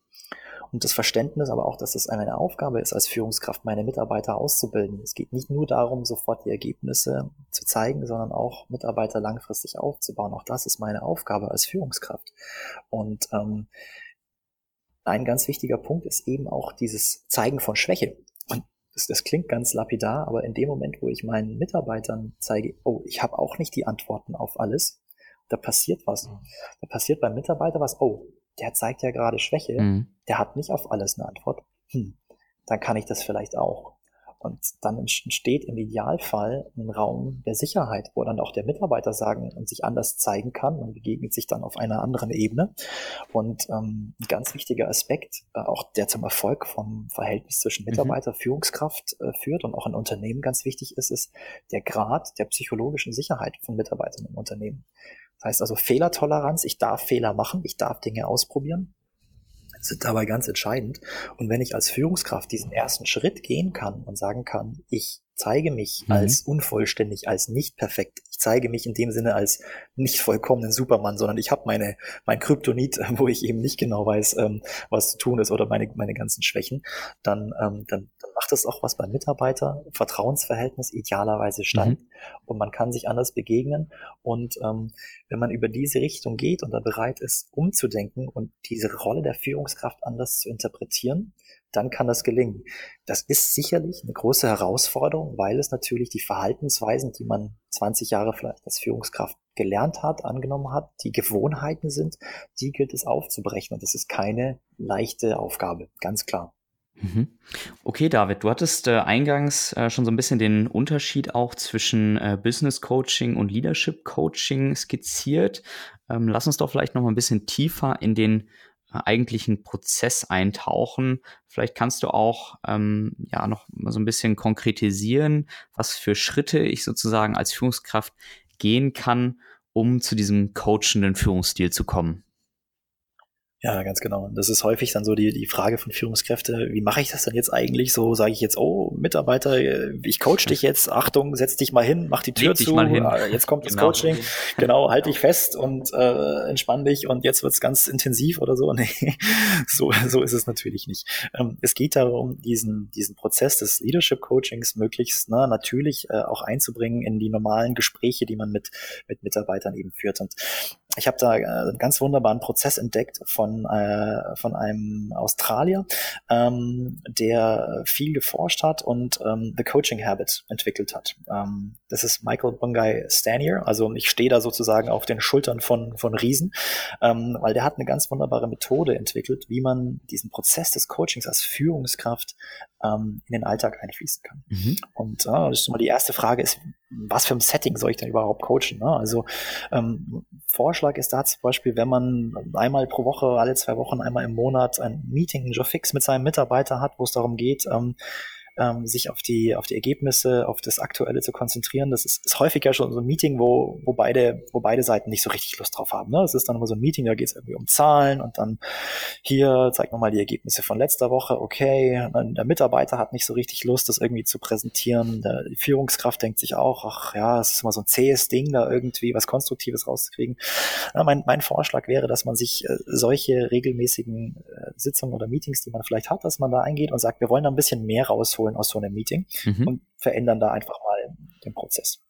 und das Verständnis aber auch, dass es eine Aufgabe ist, als Führungskraft meine Mitarbeiter auszubilden. Es geht nicht nur darum, sofort die Ergebnisse zu zeigen, sondern auch Mitarbeiter langfristig aufzubauen. Auch das ist meine Aufgabe als Führungskraft. Und ähm, ein ganz wichtiger Punkt ist eben auch dieses Zeigen von Schwäche. Das, das klingt ganz lapidar, aber in dem Moment, wo ich meinen Mitarbeitern zeige, oh, ich habe auch nicht die Antworten auf alles, da passiert was. Mhm. Da passiert beim Mitarbeiter was, oh, der zeigt ja gerade Schwäche, mhm. der hat nicht auf alles eine Antwort. Hm, dann kann ich das vielleicht auch. Und dann entsteht im Idealfall ein Raum der Sicherheit, wo dann auch der Mitarbeiter sagen und sich anders zeigen kann. Man begegnet sich dann auf einer anderen Ebene. Und ähm, ein ganz wichtiger Aspekt, äh, auch der zum Erfolg vom Verhältnis zwischen mhm. Mitarbeiter, mhm. Führungskraft äh, führt und auch in Unternehmen ganz wichtig ist, ist der Grad der psychologischen Sicherheit von Mitarbeitern im Unternehmen. Das heißt also Fehlertoleranz, ich darf Fehler machen, ich darf Dinge ausprobieren. Sind dabei ganz entscheidend. Und wenn ich als Führungskraft diesen ersten Schritt gehen kann und sagen kann, ich zeige mich mhm. als unvollständig, als nicht perfekt. Ich zeige mich in dem Sinne als nicht vollkommenen Supermann, sondern ich habe meine mein Kryptonit, (laughs) wo ich eben nicht genau weiß, ähm, was zu tun ist oder meine meine ganzen Schwächen. Dann ähm, dann, dann macht es auch was beim Mitarbeiter. Vertrauensverhältnis idealerweise steigt mhm. und man kann sich anders begegnen. Und ähm, wenn man über diese Richtung geht und da bereit ist, umzudenken und diese Rolle der Führungskraft anders zu interpretieren, dann kann das gelingen. Das ist sicherlich eine große Herausforderung, weil es natürlich die Verhaltensweisen, die man 20 Jahre vielleicht als Führungskraft gelernt hat, angenommen hat, die Gewohnheiten sind, die gilt es aufzubrechen. Und das ist keine leichte Aufgabe, ganz klar. Mhm. Okay, David, du hattest äh, eingangs äh, schon so ein bisschen den Unterschied auch zwischen äh, Business Coaching und Leadership Coaching skizziert. Ähm, lass uns doch vielleicht noch mal ein bisschen tiefer in den eigentlichen Prozess eintauchen. Vielleicht kannst du auch ähm, ja noch mal so ein bisschen konkretisieren, was für Schritte ich sozusagen als Führungskraft gehen kann, um zu diesem coachenden Führungsstil zu kommen. Ja, ganz genau. Das ist häufig dann so die, die Frage von Führungskräfte, wie mache ich das denn jetzt eigentlich? So sage ich jetzt, oh, Mitarbeiter, ich coach dich jetzt, Achtung, setz dich mal hin, mach die Tür zu, ah, jetzt kommt genau. das Coaching, (laughs) genau, halt dich fest und äh, entspann dich und jetzt wird's ganz intensiv oder so. (laughs) Nee, so, so ist es natürlich nicht. Ähm, es geht darum, diesen, diesen Prozess des Leadership Coachings möglichst na, natürlich äh, auch einzubringen in die normalen Gespräche, die man mit, mit Mitarbeitern eben führt. Und ich habe da äh, einen ganz wunderbaren Prozess entdeckt von, äh, von einem Australier, ähm, der viel geforscht hat und ähm, The Coaching Habit entwickelt hat. Ähm, das ist Michael Bungay Stanier, also ich stehe da sozusagen auf den Schultern von, von Riesen, ähm, weil der hat eine ganz wunderbare Methode entwickelt, wie man diesen Prozess des Coachings als Führungskraft ähm, in den Alltag einfließen kann. Mhm. Und äh, das ist mal die erste Frage ist, was für ein Setting soll ich denn überhaupt coachen? Ne? Also ähm, Vorschlag ist da zum Beispiel, wenn man einmal pro Woche, alle zwei Wochen, einmal im Monat ein Meeting, ein Job fix mit seinem Mitarbeiter hat, wo es darum geht, ähm, ähm, sich auf die, auf die Ergebnisse, auf das Aktuelle zu konzentrieren. Das ist, ist häufig ja schon so ein Meeting, wo, wo, beide, wo beide Seiten nicht so richtig Lust drauf haben. Ne? Es ist dann immer so ein Meeting, da geht es irgendwie um Zahlen und dann hier zeigt man mal die Ergebnisse von letzter Woche. Okay, der Mitarbeiter hat nicht so richtig Lust, das irgendwie zu präsentieren. Der, die Führungskraft denkt sich auch, ach ja, es ist immer so ein zähes Ding, da irgendwie was Konstruktives rauszukriegen. Ja, mein, mein Vorschlag wäre, dass man sich äh, solche regelmäßigen äh, Sitzungen oder Meetings, die man vielleicht hat, dass man da eingeht und sagt, wir wollen da ein bisschen mehr rausholen rausholen aus so einem Meeting mhm. und verändern da einfach mal den Prozess.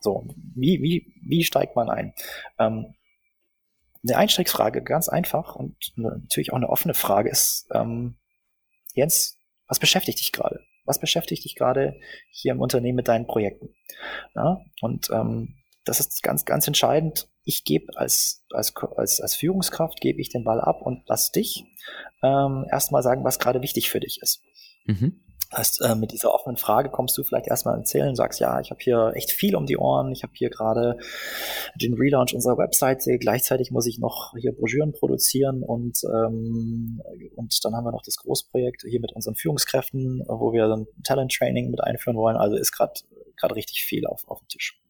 So, wie, wie, wie steigt man ein? Ähm, eine Einstiegsfrage, ganz einfach und natürlich auch eine offene Frage ist, ähm, Jens, was beschäftigt dich gerade? Was beschäftigt dich gerade hier im Unternehmen mit deinen Projekten? Ja, und ähm, das ist ganz, ganz entscheidend. Ich gebe als, als, als, als Führungskraft, gebe ich den Ball ab und lass dich ähm, erstmal sagen, was gerade wichtig für dich ist. Mhm. Heißt, äh, mit dieser offenen Frage kommst du vielleicht erstmal erzählen sagst, ja, ich habe hier echt viel um die Ohren, ich habe hier gerade den Relaunch unserer Webseite, gleichzeitig muss ich noch hier Broschüren produzieren und, ähm, und dann haben wir noch das Großprojekt hier mit unseren Führungskräften, wo wir dann Talent Training mit einführen wollen. Also ist gerade gerade richtig viel auf, auf dem Tisch.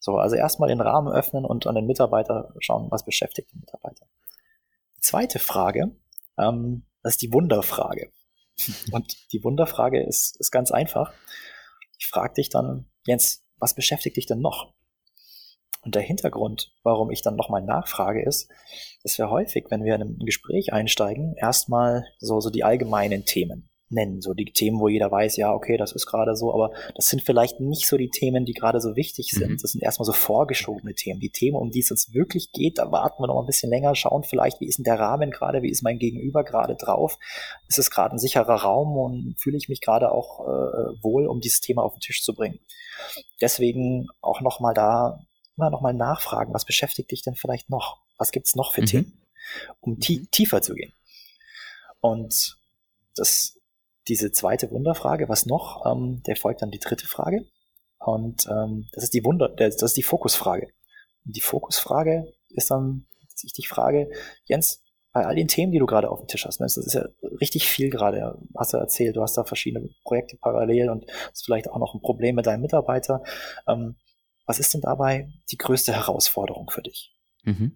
So, also erstmal den Rahmen öffnen und an den Mitarbeiter schauen, was beschäftigt den Mitarbeiter. Zweite Frage, ähm, das ist die Wunderfrage. (laughs) Und die Wunderfrage ist, ist ganz einfach. Ich frage dich dann, Jens, was beschäftigt dich denn noch? Und der Hintergrund, warum ich dann nochmal nachfrage, ist, dass wir häufig, wenn wir in ein Gespräch einsteigen, erstmal so, so die allgemeinen Themen nennen. So die Themen, wo jeder weiß, ja, okay, das ist gerade so, aber das sind vielleicht nicht so die Themen, die gerade so wichtig sind. Mhm. Das sind erstmal so vorgeschobene Themen. Die Themen, um die es uns wirklich geht, da warten wir noch ein bisschen länger, schauen vielleicht, wie ist denn der Rahmen gerade, wie ist mein Gegenüber gerade drauf? Ist es gerade ein sicherer Raum und fühle ich mich gerade auch äh, wohl, um dieses Thema auf den Tisch zu bringen? Deswegen auch nochmal da immer nochmal nachfragen, was beschäftigt dich denn vielleicht noch? Was gibt's noch für mhm. Themen? Um tie mhm. tiefer zu gehen. Und das diese zweite Wunderfrage, was noch? Ähm, der folgt dann die dritte Frage. Und ähm, das ist die Wunder, das ist die Fokusfrage. Und die Fokusfrage ist dann, dass ich dich frage, Jens, bei all den Themen, die du gerade auf dem Tisch hast, das ist ja richtig viel gerade, hast du erzählt, du hast da verschiedene Projekte parallel und hast vielleicht auch noch ein Problem mit deinem Mitarbeiter. Ähm, was ist denn dabei die größte Herausforderung für dich? Mhm.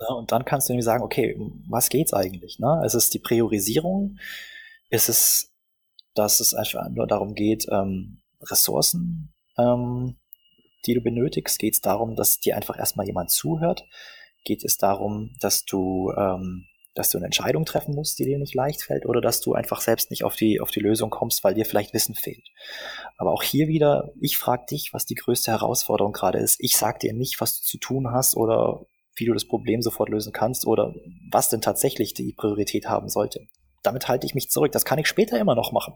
Ja, und dann kannst du nämlich sagen, okay, was geht's eigentlich? Ne? Es ist die Priorisierung, ist es, dass es einfach nur darum geht, ähm, Ressourcen, ähm, die du benötigst? Geht es darum, dass dir einfach erstmal jemand zuhört? Geht es darum, dass du, ähm, dass du eine Entscheidung treffen musst, die dir nicht leicht fällt, oder dass du einfach selbst nicht auf die, auf die Lösung kommst, weil dir vielleicht Wissen fehlt? Aber auch hier wieder, ich frage dich, was die größte Herausforderung gerade ist. Ich sag dir nicht, was du zu tun hast oder wie du das Problem sofort lösen kannst oder was denn tatsächlich die Priorität haben sollte damit halte ich mich zurück. Das kann ich später immer noch machen.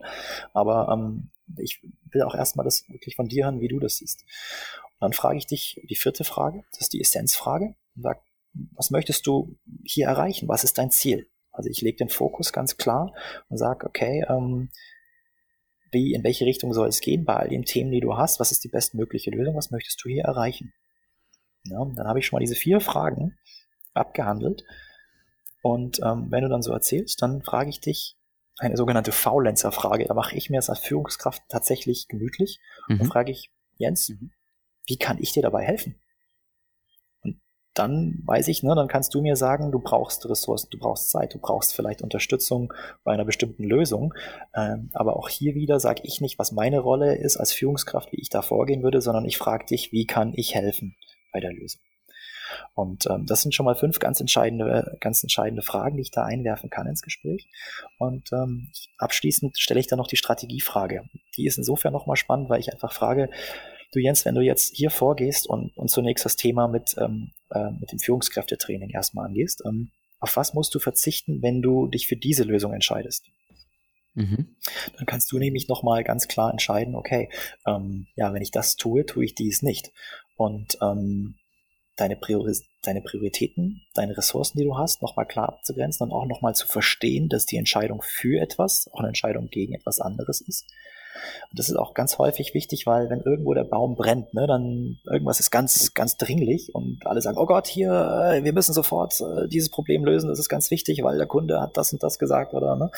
Aber ähm, ich will auch erstmal das wirklich von dir hören, wie du das siehst. Und dann frage ich dich die vierte Frage, das ist die Essenzfrage. Und sag, was möchtest du hier erreichen? Was ist dein Ziel? Also ich lege den Fokus ganz klar und sage, okay, ähm, wie, in welche Richtung soll es gehen bei all den Themen, die du hast? Was ist die bestmögliche Lösung? Was möchtest du hier erreichen? Ja, dann habe ich schon mal diese vier Fragen abgehandelt. Und ähm, wenn du dann so erzählst, dann frage ich dich eine sogenannte Faulenzer-Frage. Da mache ich mir das als Führungskraft tatsächlich gemütlich mhm. und frage ich, Jens, wie kann ich dir dabei helfen? Und dann weiß ich, ne, dann kannst du mir sagen, du brauchst Ressourcen, du brauchst Zeit, du brauchst vielleicht Unterstützung bei einer bestimmten Lösung. Ähm, aber auch hier wieder sage ich nicht, was meine Rolle ist als Führungskraft, wie ich da vorgehen würde, sondern ich frage dich, wie kann ich helfen bei der Lösung? Und ähm, das sind schon mal fünf ganz entscheidende, ganz entscheidende Fragen, die ich da einwerfen kann ins Gespräch. Und ähm, abschließend stelle ich dann noch die Strategiefrage. Die ist insofern nochmal spannend, weil ich einfach frage, du Jens, wenn du jetzt hier vorgehst und, und zunächst das Thema mit, ähm, äh, mit dem Führungskräftetraining erstmal angehst, ähm, auf was musst du verzichten, wenn du dich für diese Lösung entscheidest? Mhm. Dann kannst du nämlich nochmal ganz klar entscheiden, okay, ähm, ja, wenn ich das tue, tue ich dies nicht. Und ähm, deine, Prioris deine Prioritäten, deine Ressourcen, die du hast, nochmal klar abzugrenzen und auch nochmal zu verstehen, dass die Entscheidung für etwas auch eine Entscheidung gegen etwas anderes ist. Und das ist auch ganz häufig wichtig, weil wenn irgendwo der Baum brennt, ne, dann irgendwas ist ganz, ganz dringlich und alle sagen, oh Gott, hier, äh, wir müssen sofort äh, dieses Problem lösen, das ist ganz wichtig, weil der Kunde hat das und das gesagt oder ne.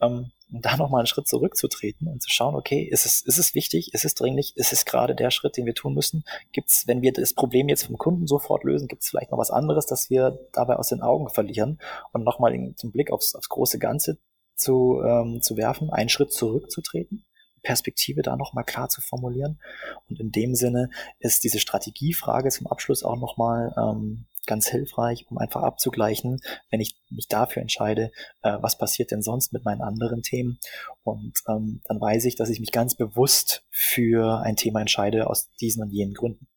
Ähm, und da nochmal einen Schritt zurückzutreten und zu schauen, okay, ist es, ist es wichtig, ist es dringlich, ist es gerade der Schritt, den wir tun müssen? Gibt es, wenn wir das Problem jetzt vom Kunden sofort lösen, gibt es vielleicht noch was anderes, das wir dabei aus den Augen verlieren und nochmal den Blick aufs, aufs große Ganze zu, ähm, zu werfen, einen Schritt zurückzutreten? Perspektive da nochmal klar zu formulieren. Und in dem Sinne ist diese Strategiefrage zum Abschluss auch nochmal ähm, ganz hilfreich, um einfach abzugleichen, wenn ich mich dafür entscheide, äh, was passiert denn sonst mit meinen anderen Themen. Und ähm, dann weiß ich, dass ich mich ganz bewusst für ein Thema entscheide aus diesen und jenen Gründen.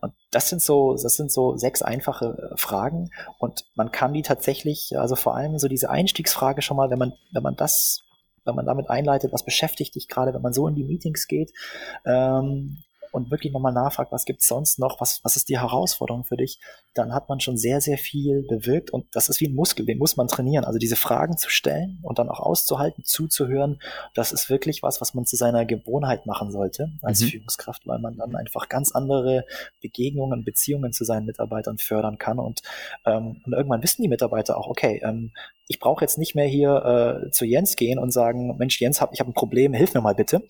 Und das sind so, das sind so sechs einfache äh, Fragen und man kann die tatsächlich, also vor allem so diese Einstiegsfrage schon mal, wenn man, wenn man das wenn man damit einleitet, was beschäftigt dich gerade, wenn man so in die Meetings geht, ähm, und wirklich nochmal nachfragt, was gibt's sonst noch, was, was ist die Herausforderung für dich, dann hat man schon sehr, sehr viel bewirkt und das ist wie ein Muskel, den muss man trainieren. Also diese Fragen zu stellen und dann auch auszuhalten, zuzuhören, das ist wirklich was, was man zu seiner Gewohnheit machen sollte als mhm. Führungskraft, weil man dann einfach ganz andere Begegnungen, Beziehungen zu seinen Mitarbeitern fördern kann und, ähm, und irgendwann wissen die Mitarbeiter auch, okay, ähm, ich brauche jetzt nicht mehr hier äh, zu Jens gehen und sagen, Mensch, Jens, hab, ich habe ein Problem, hilf mir mal bitte,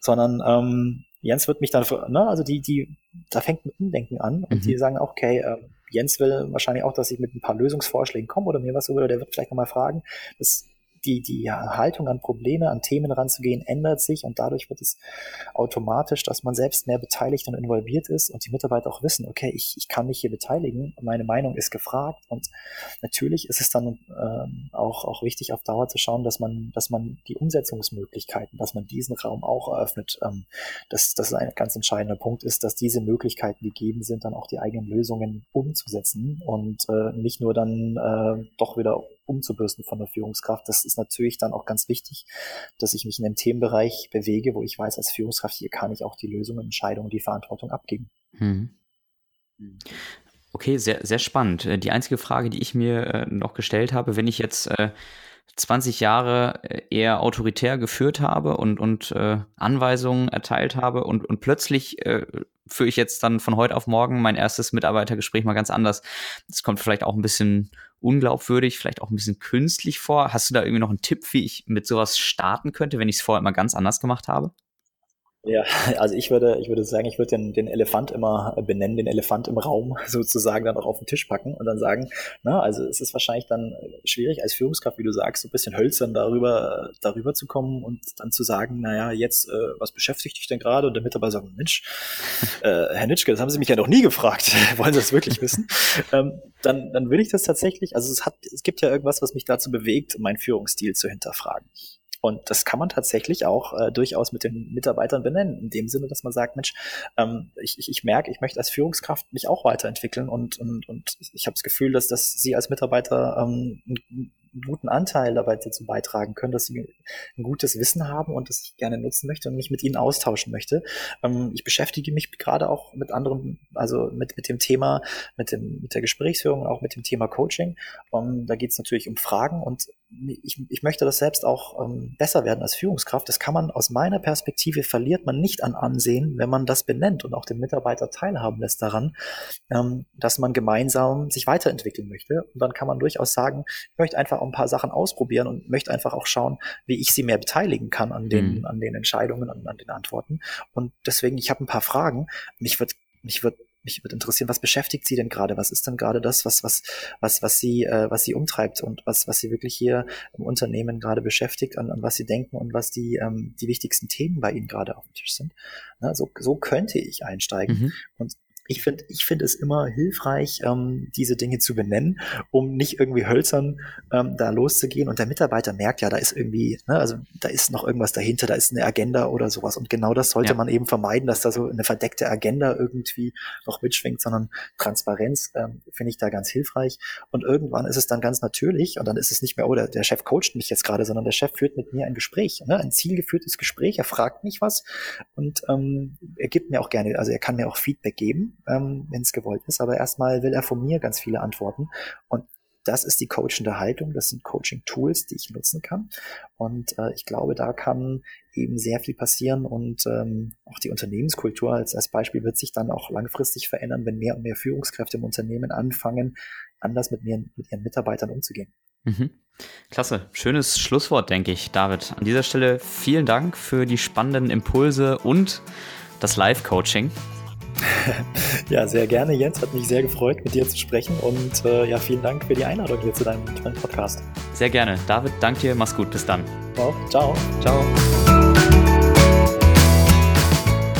sondern ähm, Jens wird mich dann, ne, also die, die, da fängt ein Umdenken an und mhm. die sagen okay, äh, Jens will wahrscheinlich auch, dass ich mit ein paar Lösungsvorschlägen komme oder mir was oder der wird vielleicht nochmal fragen. Das die, die Haltung an Probleme, an Themen ranzugehen, ändert sich und dadurch wird es automatisch, dass man selbst mehr beteiligt und involviert ist und die Mitarbeiter auch wissen, okay, ich, ich kann mich hier beteiligen, meine Meinung ist gefragt und natürlich ist es dann ähm, auch, auch wichtig, auf Dauer zu schauen, dass man, dass man die Umsetzungsmöglichkeiten, dass man diesen Raum auch eröffnet. Ähm, dass das ein ganz entscheidender Punkt ist, dass diese Möglichkeiten gegeben sind, dann auch die eigenen Lösungen umzusetzen und äh, nicht nur dann äh, doch wieder umzubürsten von der Führungskraft. Das ist natürlich dann auch ganz wichtig, dass ich mich in einem Themenbereich bewege, wo ich weiß, als Führungskraft hier kann ich auch die Lösungen, Entscheidungen, die Verantwortung abgeben. Hm. Okay, sehr, sehr spannend. Äh, die einzige Frage, die ich mir äh, noch gestellt habe, wenn ich jetzt äh, 20 Jahre äh, eher autoritär geführt habe und, und Anweisungen erteilt habe und, und plötzlich führe ich jetzt dann von heute auf morgen mein erstes Mitarbeitergespräch mal ganz anders. Das kommt vielleicht auch ein bisschen unglaubwürdig, vielleicht auch ein bisschen künstlich vor. Hast du da irgendwie noch einen Tipp, wie ich mit sowas starten könnte, wenn ich es vorher immer ganz anders gemacht habe? Ja, (laughs) also ich würde, ich würde sagen, ich würde den, den Elefant immer benennen, den Elefant im Raum (laughs) sozusagen dann auch auf den Tisch packen und dann sagen, na, also es ist wahrscheinlich dann schwierig als Führungskraft, wie du sagst, so ein bisschen hölzern darüber, darüber zu kommen und dann zu sagen, naja, jetzt, äh, was beschäftigt dich denn gerade? Und der Mitarbeiter sagt, Mensch, (laughs) äh, Herr Nitschke, das haben Sie mich ja noch nie gefragt. Wollen Sie das wirklich wissen? ähm, dann, dann würde ich das tatsächlich, also es hat, es gibt ja irgendwas, was mich dazu bewegt, meinen Führungsstil zu hinterfragen. Und das kann man tatsächlich auch äh, durchaus mit den Mitarbeitern benennen, in dem Sinne, dass man sagt, Mensch, ähm, ich, ich, ich merke, ich möchte als Führungskraft mich auch weiterentwickeln und, und, und ich habe das Gefühl, dass, dass Sie als Mitarbeiter ähm, einen guten Anteil dabei dazu beitragen können, dass sie ein gutes Wissen haben und das ich gerne nutzen möchte und mich mit ihnen austauschen möchte. Ähm, ich beschäftige mich gerade auch mit anderen, also mit, mit dem Thema, mit, dem, mit der Gesprächsführung, auch mit dem Thema Coaching. Um, ähm, da geht es natürlich um Fragen und ich, ich möchte das selbst auch ähm, besser werden als Führungskraft. Das kann man aus meiner Perspektive verliert man nicht an Ansehen, wenn man das benennt und auch den Mitarbeiter teilhaben lässt daran, ähm, dass man gemeinsam sich weiterentwickeln möchte. Und dann kann man durchaus sagen, ich möchte einfach auch ein paar Sachen ausprobieren und möchte einfach auch schauen, wie ich sie mehr beteiligen kann an den, mhm. an den Entscheidungen, an, an den Antworten. Und deswegen, ich habe ein paar Fragen. Mich wird, mich wird mich würde interessieren, was beschäftigt Sie denn gerade? Was ist denn gerade das, was was was was Sie äh, was Sie umtreibt und was was Sie wirklich hier im Unternehmen gerade beschäftigt, an, an was Sie denken und was die ähm, die wichtigsten Themen bei Ihnen gerade auf dem Tisch sind? Na, so so könnte ich einsteigen mhm. und ich finde ich finde es immer hilfreich, ähm, diese Dinge zu benennen, um nicht irgendwie hölzern ähm, da loszugehen. Und der Mitarbeiter merkt ja, da ist irgendwie, ne, also da ist noch irgendwas dahinter, da ist eine Agenda oder sowas. Und genau das sollte ja. man eben vermeiden, dass da so eine verdeckte Agenda irgendwie noch mitschwingt, sondern Transparenz ähm, finde ich da ganz hilfreich. Und irgendwann ist es dann ganz natürlich und dann ist es nicht mehr, oh, der, der Chef coacht mich jetzt gerade, sondern der Chef führt mit mir ein Gespräch, ne, ein zielgeführtes Gespräch. Er fragt mich was und ähm, er gibt mir auch gerne, also er kann mir auch Feedback geben ähm, wenn es gewollt ist. Aber erstmal will er von mir ganz viele Antworten. Und das ist die coachende Haltung, das sind Coaching-Tools, die ich nutzen kann. Und äh, ich glaube, da kann eben sehr viel passieren und ähm, auch die Unternehmenskultur als, als Beispiel wird sich dann auch langfristig verändern, wenn mehr und mehr Führungskräfte im Unternehmen anfangen, anders mit, mir, mit ihren Mitarbeitern umzugehen. Mhm. Klasse, schönes Schlusswort, denke ich, David. An dieser Stelle vielen Dank für die spannenden Impulse und das Live-Coaching. (laughs) ja, sehr gerne, Jens. Hat mich sehr gefreut, mit dir zu sprechen. Und äh, ja, vielen Dank für die Einladung hier zu deinem, deinem Podcast. Sehr gerne. David, danke dir. Mach's gut. Bis dann. Wow, ciao. Ciao.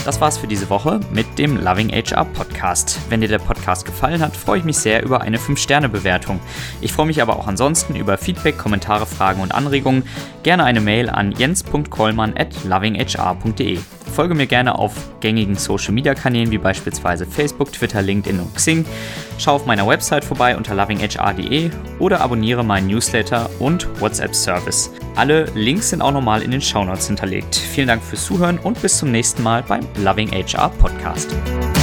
Das war's für diese Woche mit dem Loving HR Podcast. Wenn dir der Podcast gefallen hat, freue ich mich sehr über eine 5-Sterne-Bewertung. Ich freue mich aber auch ansonsten über Feedback, Kommentare, Fragen und Anregungen. Gerne eine Mail an jens.kollmann at lovinghr.de. Folge mir gerne auf gängigen Social Media Kanälen wie beispielsweise Facebook, Twitter, LinkedIn und Xing. Schau auf meiner Website vorbei unter lovinghr.de oder abonniere meinen Newsletter und WhatsApp Service. Alle Links sind auch nochmal in den Shownotes hinterlegt. Vielen Dank fürs Zuhören und bis zum nächsten Mal beim Loving HR Podcast.